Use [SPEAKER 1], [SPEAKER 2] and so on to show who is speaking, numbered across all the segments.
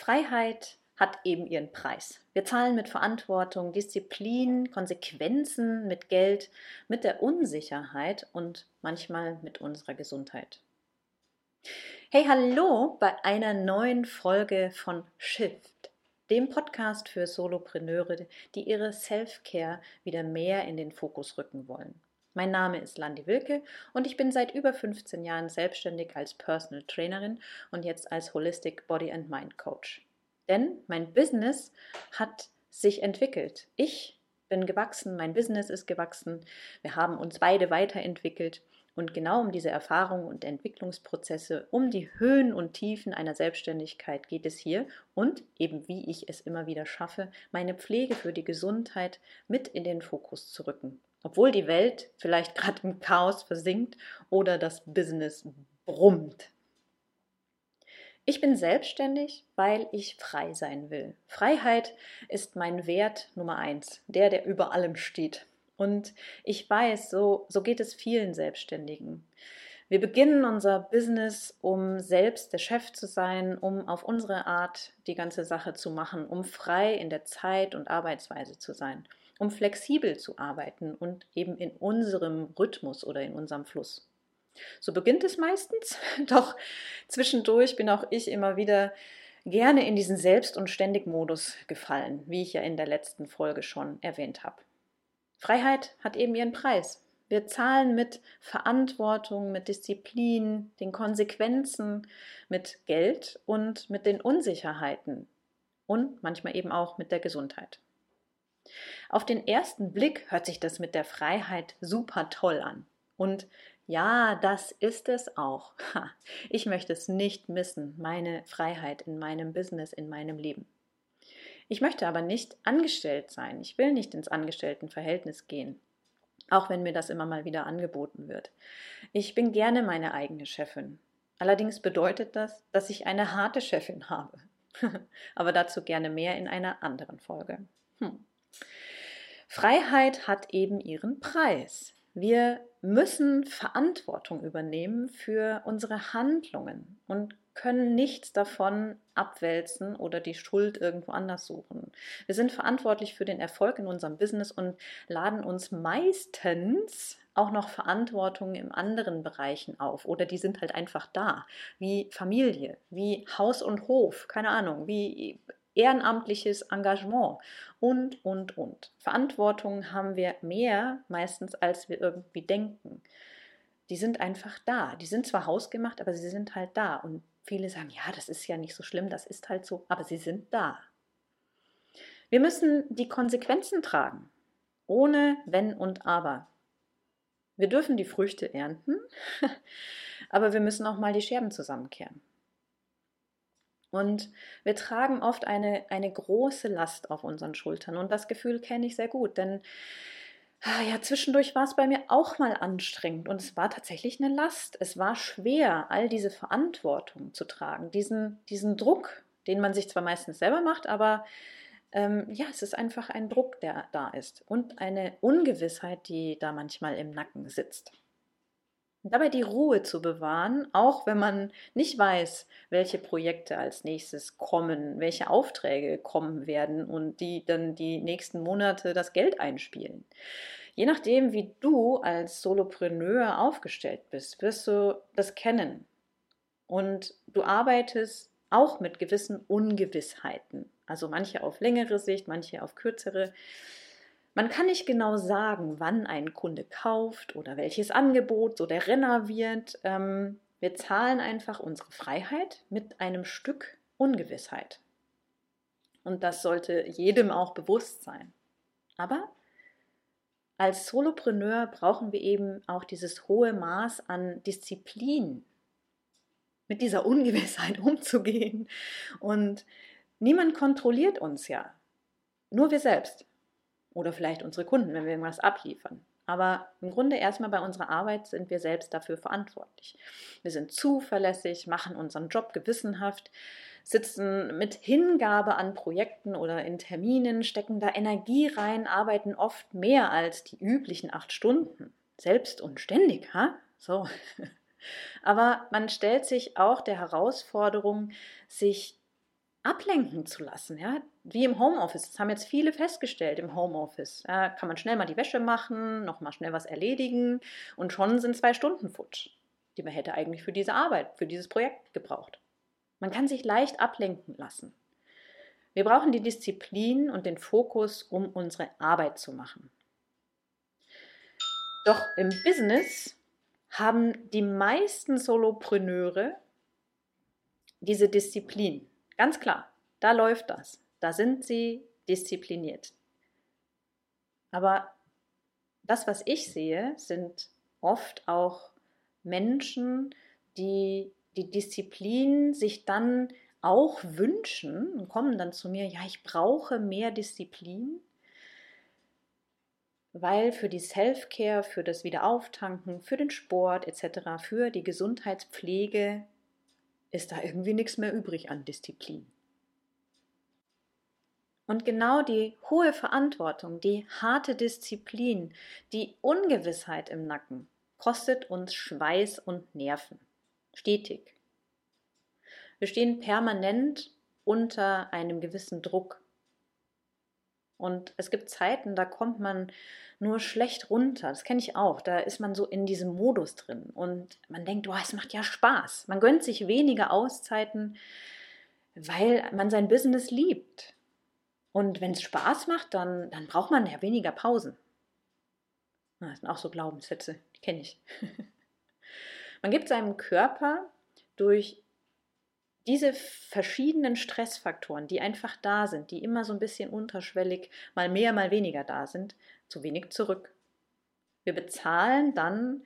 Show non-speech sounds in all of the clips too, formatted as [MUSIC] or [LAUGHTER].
[SPEAKER 1] Freiheit hat eben ihren Preis. Wir zahlen mit Verantwortung, Disziplin, Konsequenzen, mit Geld, mit der Unsicherheit und manchmal mit unserer Gesundheit. Hey, hallo bei einer neuen Folge von Shift, dem Podcast für Solopreneure, die ihre Self-Care wieder mehr in den Fokus rücken wollen. Mein Name ist Landi Wilke und ich bin seit über 15 Jahren selbstständig als Personal Trainerin und jetzt als Holistic Body and Mind Coach. Denn mein Business hat sich entwickelt. Ich bin gewachsen, mein Business ist gewachsen. Wir haben uns beide weiterentwickelt. Und genau um diese Erfahrungen und Entwicklungsprozesse, um die Höhen und Tiefen einer Selbstständigkeit geht es hier und eben wie ich es immer wieder schaffe, meine Pflege für die Gesundheit mit in den Fokus zu rücken. Obwohl die Welt vielleicht [LAUGHS] gerade im Chaos versinkt oder das Business brummt. Ich bin selbstständig, weil ich frei sein will. Freiheit ist mein Wert Nummer eins, der, der über allem steht. Und ich weiß, so, so geht es vielen Selbstständigen. Wir beginnen unser Business, um selbst der Chef zu sein, um auf unsere Art die ganze Sache zu machen, um frei in der Zeit und Arbeitsweise zu sein, um flexibel zu arbeiten und eben in unserem Rhythmus oder in unserem Fluss. So beginnt es meistens, [LAUGHS] doch zwischendurch bin auch ich immer wieder gerne in diesen Selbst- und Ständig-Modus gefallen, wie ich ja in der letzten Folge schon erwähnt habe. Freiheit hat eben ihren Preis. Wir zahlen mit Verantwortung, mit Disziplin, den Konsequenzen, mit Geld und mit den Unsicherheiten und manchmal eben auch mit der Gesundheit. Auf den ersten Blick hört sich das mit der Freiheit super toll an. Und ja, das ist es auch. Ich möchte es nicht missen, meine Freiheit in meinem Business, in meinem Leben. Ich möchte aber nicht angestellt sein. Ich will nicht ins Angestelltenverhältnis gehen, auch wenn mir das immer mal wieder angeboten wird. Ich bin gerne meine eigene Chefin. Allerdings bedeutet das, dass ich eine harte Chefin habe. [LAUGHS] aber dazu gerne mehr in einer anderen Folge. Hm. Freiheit hat eben ihren Preis. Wir müssen Verantwortung übernehmen für unsere Handlungen und können nichts davon abwälzen oder die Schuld irgendwo anders suchen. Wir sind verantwortlich für den Erfolg in unserem Business und laden uns meistens auch noch Verantwortung in anderen Bereichen auf oder die sind halt einfach da, wie Familie, wie Haus und Hof, keine Ahnung, wie ehrenamtliches Engagement und, und, und. Verantwortung haben wir mehr meistens, als wir irgendwie denken. Die sind einfach da. Die sind zwar hausgemacht, aber sie sind halt da. Und viele sagen, ja, das ist ja nicht so schlimm, das ist halt so, aber sie sind da. Wir müssen die Konsequenzen tragen, ohne Wenn und Aber. Wir dürfen die Früchte ernten, [LAUGHS] aber wir müssen auch mal die Scherben zusammenkehren. Und wir tragen oft eine, eine große Last auf unseren Schultern. Und das Gefühl kenne ich sehr gut, denn ah ja, zwischendurch war es bei mir auch mal anstrengend und es war tatsächlich eine Last. Es war schwer, all diese Verantwortung zu tragen, diesen, diesen Druck, den man sich zwar meistens selber macht, aber ähm, ja, es ist einfach ein Druck, der da ist und eine Ungewissheit, die da manchmal im Nacken sitzt. Dabei die Ruhe zu bewahren, auch wenn man nicht weiß, welche Projekte als nächstes kommen, welche Aufträge kommen werden und die dann die nächsten Monate das Geld einspielen. Je nachdem, wie du als Solopreneur aufgestellt bist, wirst du das kennen. Und du arbeitest auch mit gewissen Ungewissheiten. Also manche auf längere Sicht, manche auf kürzere. Man kann nicht genau sagen, wann ein Kunde kauft oder welches Angebot so der Renner wird. Ähm, wir zahlen einfach unsere Freiheit mit einem Stück Ungewissheit. Und das sollte jedem auch bewusst sein. Aber als Solopreneur brauchen wir eben auch dieses hohe Maß an Disziplin, mit dieser Ungewissheit [LAUGHS] umzugehen. Und niemand kontrolliert uns ja, nur wir selbst oder vielleicht unsere Kunden, wenn wir irgendwas abliefern. Aber im Grunde erstmal bei unserer Arbeit sind wir selbst dafür verantwortlich. Wir sind zuverlässig, machen unseren Job gewissenhaft, sitzen mit Hingabe an Projekten oder in Terminen, stecken da Energie rein, arbeiten oft mehr als die üblichen acht Stunden. Selbst und ständig, ha? So. [LAUGHS] Aber man stellt sich auch der Herausforderung, sich ablenken zu lassen, ja, wie im Homeoffice. Das haben jetzt viele festgestellt im Homeoffice. Da kann man schnell mal die Wäsche machen, noch mal schnell was erledigen und schon sind zwei Stunden futsch, die man hätte eigentlich für diese Arbeit, für dieses Projekt gebraucht. Man kann sich leicht ablenken lassen. Wir brauchen die Disziplin und den Fokus, um unsere Arbeit zu machen. Doch im Business haben die meisten Solopreneure diese Disziplin. Ganz klar, da läuft das. Da sind sie diszipliniert. Aber das, was ich sehe, sind oft auch Menschen, die die Disziplin sich dann auch wünschen und kommen dann zu mir, ja, ich brauche mehr Disziplin, weil für die Self-Care, für das Wiederauftanken, für den Sport etc., für die Gesundheitspflege ist da irgendwie nichts mehr übrig an Disziplin. Und genau die hohe Verantwortung, die harte Disziplin, die Ungewissheit im Nacken kostet uns Schweiß und Nerven. Stetig. Wir stehen permanent unter einem gewissen Druck. Und es gibt Zeiten, da kommt man nur schlecht runter. Das kenne ich auch. Da ist man so in diesem Modus drin. Und man denkt, oh, es macht ja Spaß. Man gönnt sich weniger Auszeiten, weil man sein Business liebt. Und wenn es Spaß macht, dann, dann braucht man ja weniger Pausen. Das sind auch so Glaubenssätze, die kenne ich. [LAUGHS] man gibt seinem Körper durch diese verschiedenen Stressfaktoren, die einfach da sind, die immer so ein bisschen unterschwellig, mal mehr, mal weniger da sind, zu wenig zurück. Wir bezahlen dann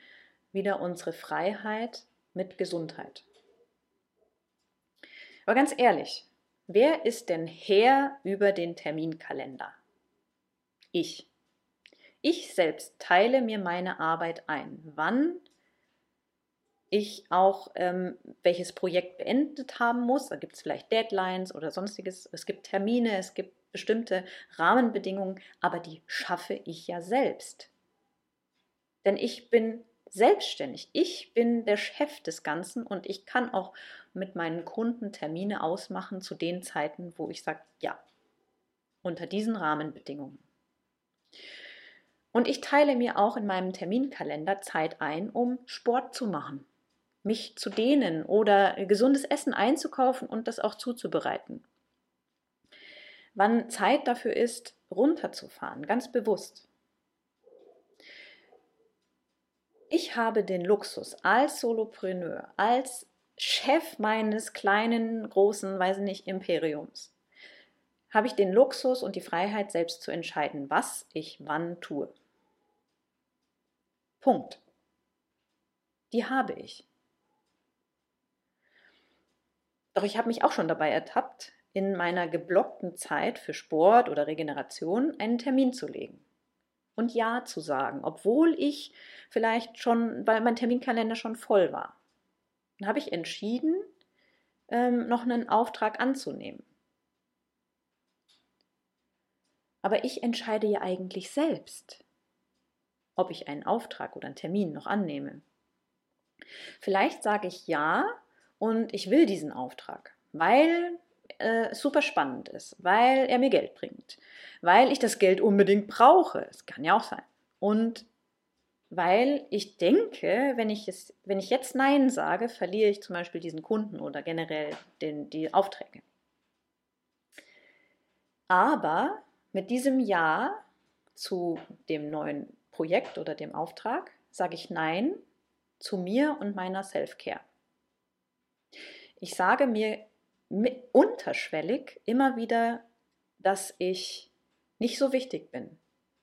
[SPEAKER 1] wieder unsere Freiheit mit Gesundheit. Aber ganz ehrlich, wer ist denn Herr über den Terminkalender? Ich. Ich selbst teile mir meine Arbeit ein. Wann ich auch ähm, welches Projekt beendet haben muss. Da gibt es vielleicht Deadlines oder sonstiges. Es gibt Termine, es gibt bestimmte Rahmenbedingungen, aber die schaffe ich ja selbst. Denn ich bin selbstständig. Ich bin der Chef des Ganzen und ich kann auch mit meinen Kunden Termine ausmachen zu den Zeiten, wo ich sage, ja, unter diesen Rahmenbedingungen. Und ich teile mir auch in meinem Terminkalender Zeit ein, um Sport zu machen mich zu dehnen oder gesundes Essen einzukaufen und das auch zuzubereiten. Wann Zeit dafür ist, runterzufahren, ganz bewusst. Ich habe den Luxus als Solopreneur, als Chef meines kleinen, großen, weiß nicht, Imperiums, habe ich den Luxus und die Freiheit, selbst zu entscheiden, was ich wann tue. Punkt. Die habe ich. Doch ich habe mich auch schon dabei ertappt, in meiner geblockten Zeit für Sport oder Regeneration einen Termin zu legen und Ja zu sagen, obwohl ich vielleicht schon, weil mein Terminkalender schon voll war. Dann habe ich entschieden, ähm, noch einen Auftrag anzunehmen. Aber ich entscheide ja eigentlich selbst, ob ich einen Auftrag oder einen Termin noch annehme. Vielleicht sage ich ja, und ich will diesen Auftrag, weil äh, es super spannend ist, weil er mir Geld bringt, weil ich das Geld unbedingt brauche. Es kann ja auch sein. Und weil ich denke, wenn ich, es, wenn ich jetzt Nein sage, verliere ich zum Beispiel diesen Kunden oder generell den, die Aufträge. Aber mit diesem Ja zu dem neuen Projekt oder dem Auftrag sage ich Nein zu mir und meiner Self-Care. Ich sage mir unterschwellig immer wieder, dass ich nicht so wichtig bin,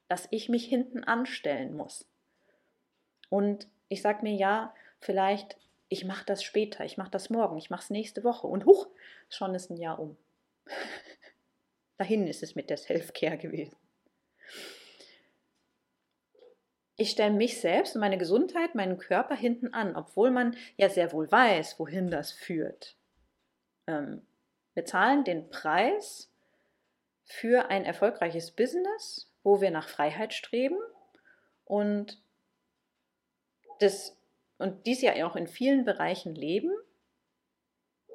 [SPEAKER 1] dass ich mich hinten anstellen muss. Und ich sage mir ja, vielleicht, ich mache das später, ich mache das morgen, ich mache es nächste Woche. Und huch, schon ist ein Jahr um. [LAUGHS] Dahin ist es mit der Self-Care gewesen. Ich stelle mich selbst und meine Gesundheit, meinen Körper hinten an, obwohl man ja sehr wohl weiß, wohin das führt. Ähm, wir zahlen den Preis für ein erfolgreiches Business, wo wir nach Freiheit streben und, das, und dies ja auch in vielen Bereichen leben,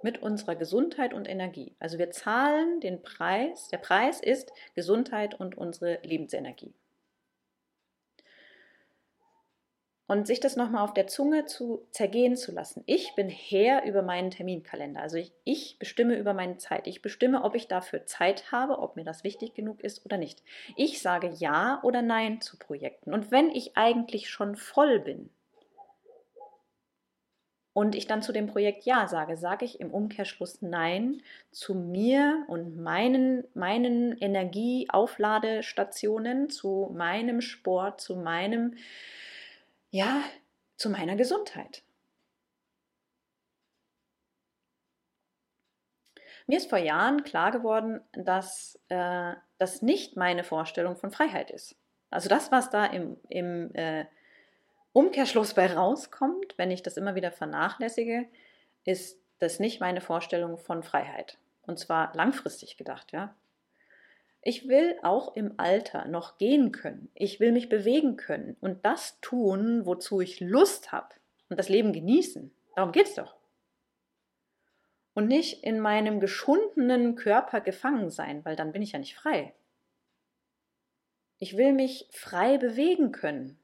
[SPEAKER 1] mit unserer Gesundheit und Energie. Also wir zahlen den Preis, der Preis ist Gesundheit und unsere Lebensenergie. Und sich das nochmal auf der Zunge zu zergehen zu lassen. Ich bin Herr über meinen Terminkalender. Also ich, ich, bestimme über meine Zeit. Ich bestimme, ob ich dafür Zeit habe, ob mir das wichtig genug ist oder nicht. Ich sage Ja oder Nein zu Projekten. Und wenn ich eigentlich schon voll bin und ich dann zu dem Projekt Ja sage, sage ich im Umkehrschluss Nein zu mir und meinen, meinen Energieaufladestationen, zu meinem Sport, zu meinem ja, zu meiner Gesundheit. Mir ist vor Jahren klar geworden, dass äh, das nicht meine Vorstellung von Freiheit ist. Also das, was da im, im äh, Umkehrschluss bei rauskommt, wenn ich das immer wieder vernachlässige, ist das nicht meine Vorstellung von Freiheit. Und zwar langfristig gedacht, ja. Ich will auch im Alter noch gehen können. Ich will mich bewegen können und das tun, wozu ich Lust habe und das Leben genießen. Darum geht es doch. Und nicht in meinem geschundenen Körper gefangen sein, weil dann bin ich ja nicht frei. Ich will mich frei bewegen können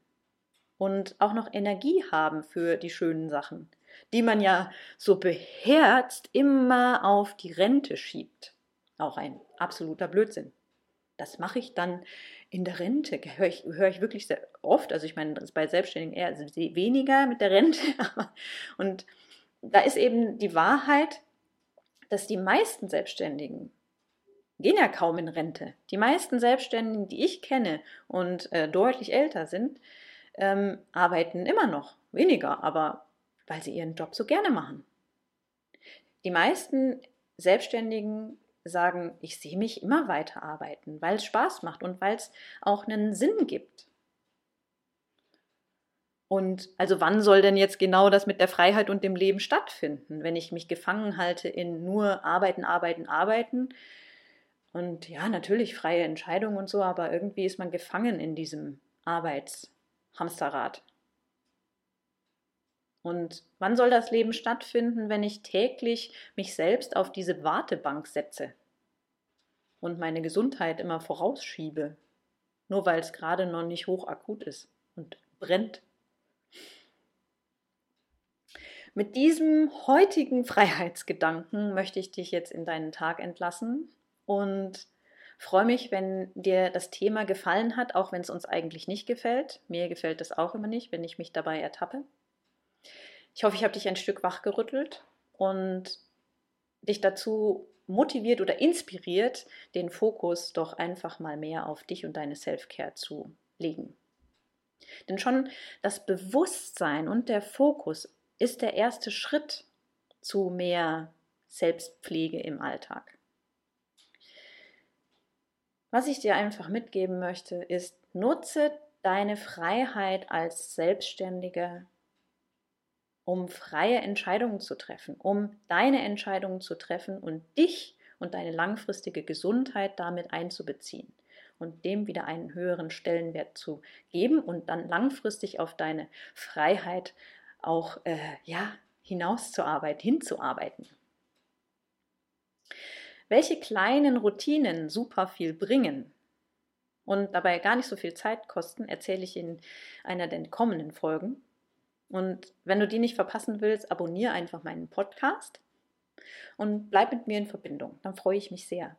[SPEAKER 1] und auch noch Energie haben für die schönen Sachen, die man ja so beherzt immer auf die Rente schiebt. Auch ein absoluter Blödsinn das mache ich dann in der Rente. Höre ich, höre ich wirklich sehr oft. Also ich meine, das ist bei Selbstständigen eher also weniger mit der Rente. [LAUGHS] und da ist eben die Wahrheit, dass die meisten Selbstständigen gehen ja kaum in Rente. Die meisten Selbstständigen, die ich kenne und äh, deutlich älter sind, ähm, arbeiten immer noch weniger, aber weil sie ihren Job so gerne machen. Die meisten Selbstständigen sagen, ich sehe mich immer weiter arbeiten, weil es Spaß macht und weil es auch einen Sinn gibt. Und also wann soll denn jetzt genau das mit der Freiheit und dem Leben stattfinden, wenn ich mich gefangen halte in nur arbeiten, arbeiten, arbeiten? Und ja, natürlich freie Entscheidungen und so, aber irgendwie ist man gefangen in diesem Arbeitshamsterrad. Und wann soll das Leben stattfinden, wenn ich täglich mich selbst auf diese Wartebank setze und meine Gesundheit immer vorausschiebe, nur weil es gerade noch nicht hochakut ist und brennt? Mit diesem heutigen [LAUGHS] Freiheitsgedanken möchte ich dich jetzt in deinen Tag entlassen und freue mich, wenn dir das Thema gefallen hat, auch wenn es uns eigentlich nicht gefällt. Mir gefällt es auch immer nicht, wenn ich mich dabei ertappe. Ich hoffe, ich habe dich ein Stück wachgerüttelt und dich dazu motiviert oder inspiriert, den Fokus doch einfach mal mehr auf dich und deine Self-Care zu legen. Denn schon das Bewusstsein und der Fokus ist der erste Schritt zu mehr Selbstpflege im Alltag. Was ich dir einfach mitgeben möchte, ist, nutze deine Freiheit als Selbstständiger um freie Entscheidungen zu treffen, um deine Entscheidungen zu treffen und dich und deine langfristige Gesundheit damit einzubeziehen und dem wieder einen höheren Stellenwert zu geben und dann langfristig auf deine Freiheit auch äh, ja, hinauszuarbeiten, hinzuarbeiten. Welche kleinen Routinen super viel bringen und dabei gar nicht so viel Zeit kosten, erzähle ich in einer der kommenden Folgen. Und wenn du die nicht verpassen willst, abonniere einfach meinen Podcast und bleib mit mir in Verbindung. Dann freue ich mich sehr.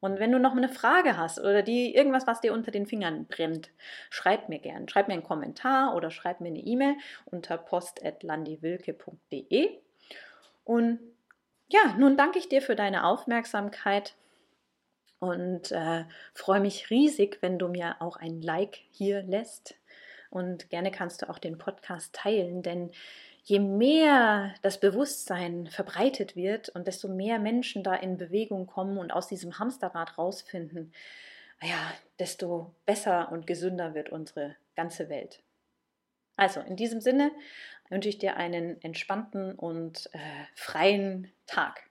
[SPEAKER 1] Und wenn du noch eine Frage hast oder die irgendwas, was dir unter den Fingern brennt, schreib mir gern. Schreib mir einen Kommentar oder schreib mir eine E-Mail unter post@landiwilke.de. Und ja, nun danke ich dir für deine Aufmerksamkeit und äh, freue mich riesig, wenn du mir auch ein Like hier lässt und gerne kannst du auch den Podcast teilen, denn je mehr das Bewusstsein verbreitet wird und desto mehr Menschen da in Bewegung kommen und aus diesem Hamsterrad rausfinden, ja, desto besser und gesünder wird unsere ganze Welt. Also in diesem Sinne wünsche ich dir einen entspannten und äh, freien Tag.